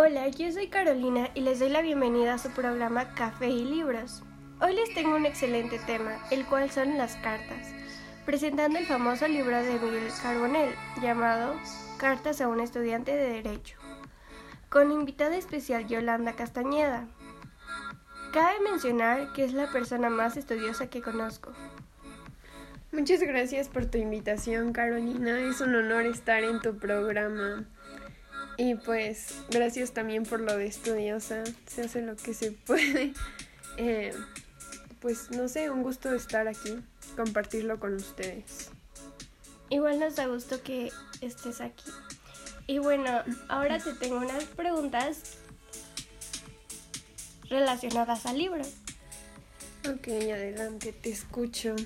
Hola, yo soy Carolina y les doy la bienvenida a su programa Café y Libros. Hoy les tengo un excelente tema, el cual son las cartas, presentando el famoso libro de Miguel Carbonell llamado Cartas a un estudiante de Derecho, con invitada especial Yolanda Castañeda. Cabe mencionar que es la persona más estudiosa que conozco. Muchas gracias por tu invitación, Carolina. Es un honor estar en tu programa. Y pues gracias también por lo de estudiosa, se hace lo que se puede. Eh, pues no sé, un gusto estar aquí, compartirlo con ustedes. Igual nos da gusto que estés aquí. Y bueno, ahora te tengo unas preguntas relacionadas al libro. Ok, adelante, te escucho.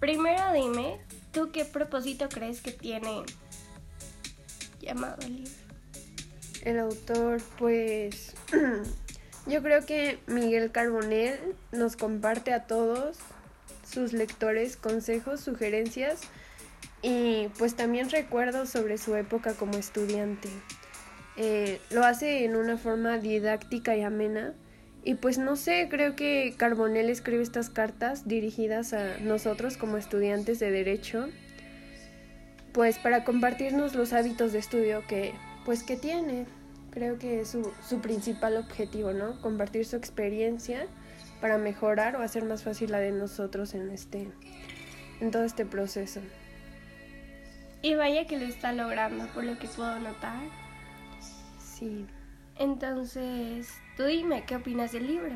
Primero dime, ¿tú qué propósito crees que tiene llamado el libro? El autor, pues yo creo que Miguel Carbonell nos comparte a todos sus lectores consejos, sugerencias y pues también recuerdos sobre su época como estudiante. Eh, lo hace en una forma didáctica y amena y pues no sé, creo que Carbonell escribe estas cartas dirigidas a nosotros como estudiantes de derecho pues para compartirnos los hábitos de estudio que pues que tiene. Creo que es su, su principal objetivo, ¿no? Compartir su experiencia para mejorar o hacer más fácil la de nosotros en este en todo este proceso. Y vaya que lo está logrando, por lo que puedo notar. Sí. Entonces, tú dime, ¿qué opinas del libro?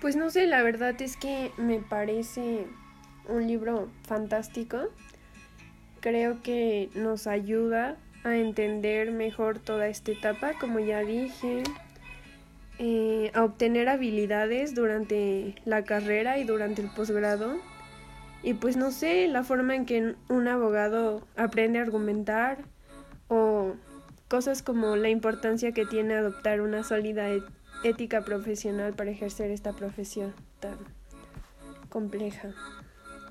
Pues no sé, la verdad es que me parece un libro fantástico creo que nos ayuda a entender mejor toda esta etapa, como ya dije, eh, a obtener habilidades durante la carrera y durante el posgrado. Y pues no sé, la forma en que un abogado aprende a argumentar o cosas como la importancia que tiene adoptar una sólida ética profesional para ejercer esta profesión tan compleja.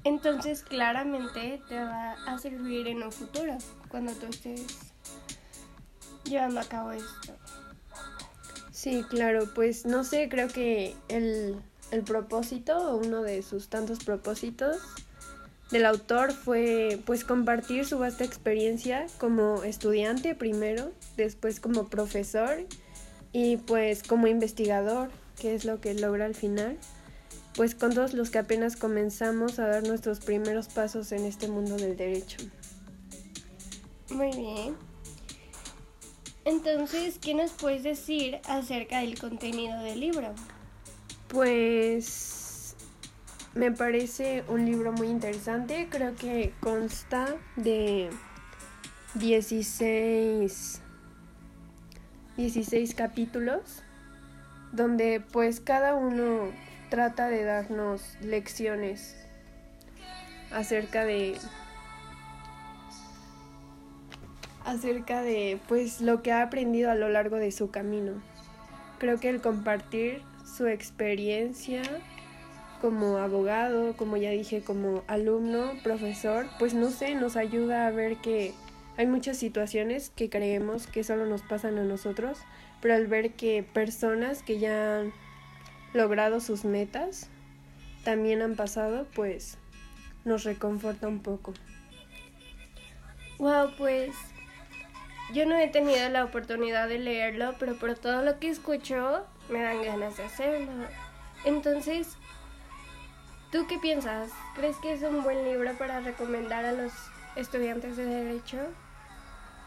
Entonces claramente te va a servir en un futuro cuando tú estés llevando a cabo esto. Sí, claro, pues no sé, creo que el, el propósito, uno de sus tantos propósitos del autor fue pues compartir su vasta experiencia como estudiante primero, después como profesor y pues como investigador, que es lo que logra al final pues con todos los que apenas comenzamos a dar nuestros primeros pasos en este mundo del derecho. Muy bien. Entonces, ¿qué nos puedes decir acerca del contenido del libro? Pues me parece un libro muy interesante, creo que consta de 16 16 capítulos donde pues cada uno trata de darnos lecciones acerca de acerca de pues lo que ha aprendido a lo largo de su camino. Creo que el compartir su experiencia como abogado, como ya dije, como alumno, profesor, pues no sé, nos ayuda a ver que hay muchas situaciones que creemos que solo nos pasan a nosotros, pero al ver que personas que ya logrado sus metas, también han pasado, pues nos reconforta un poco. Wow, pues yo no he tenido la oportunidad de leerlo, pero por todo lo que escucho me dan ganas de hacerlo. Entonces, ¿tú qué piensas? ¿Crees que es un buen libro para recomendar a los estudiantes de derecho?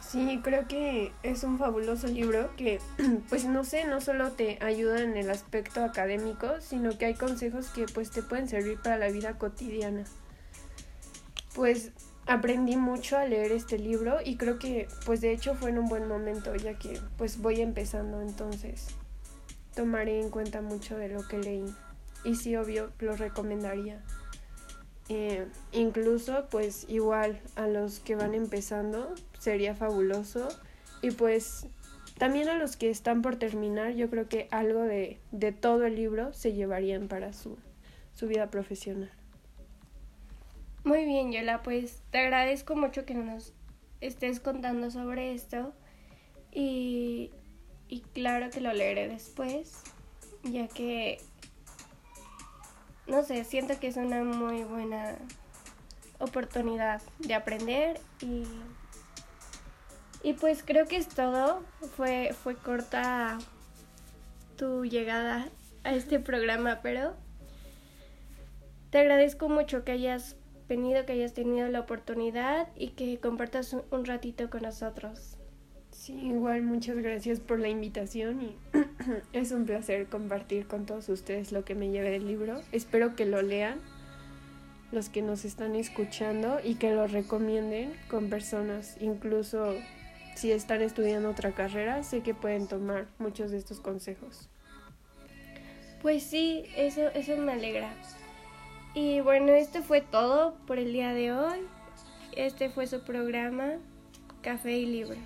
Sí, creo que es un fabuloso libro que, pues no sé, no solo te ayuda en el aspecto académico, sino que hay consejos que pues te pueden servir para la vida cotidiana. Pues aprendí mucho a leer este libro y creo que pues de hecho fue en un buen momento ya que pues voy empezando entonces tomaré en cuenta mucho de lo que leí y sí obvio lo recomendaría. Eh, incluso pues igual a los que van empezando sería fabuloso y pues también a los que están por terminar yo creo que algo de, de todo el libro se llevarían para su, su vida profesional. Muy bien, Yola, pues te agradezco mucho que nos estés contando sobre esto y, y claro que lo leeré después, ya que, no sé, siento que es una muy buena oportunidad de aprender y, y pues creo que es todo. Fue, fue corta tu llegada a este programa, pero te agradezco mucho que hayas venido, que hayas tenido la oportunidad y que compartas un ratito con nosotros. Sí, igual muchas gracias por la invitación y es un placer compartir con todos ustedes lo que me lleve del libro. Espero que lo lean los que nos están escuchando y que lo recomienden con personas, incluso si están estudiando otra carrera, sé que pueden tomar muchos de estos consejos. Pues sí, eso, eso me alegra. Y bueno, esto fue todo por el día de hoy. Este fue su programa Café y Libros.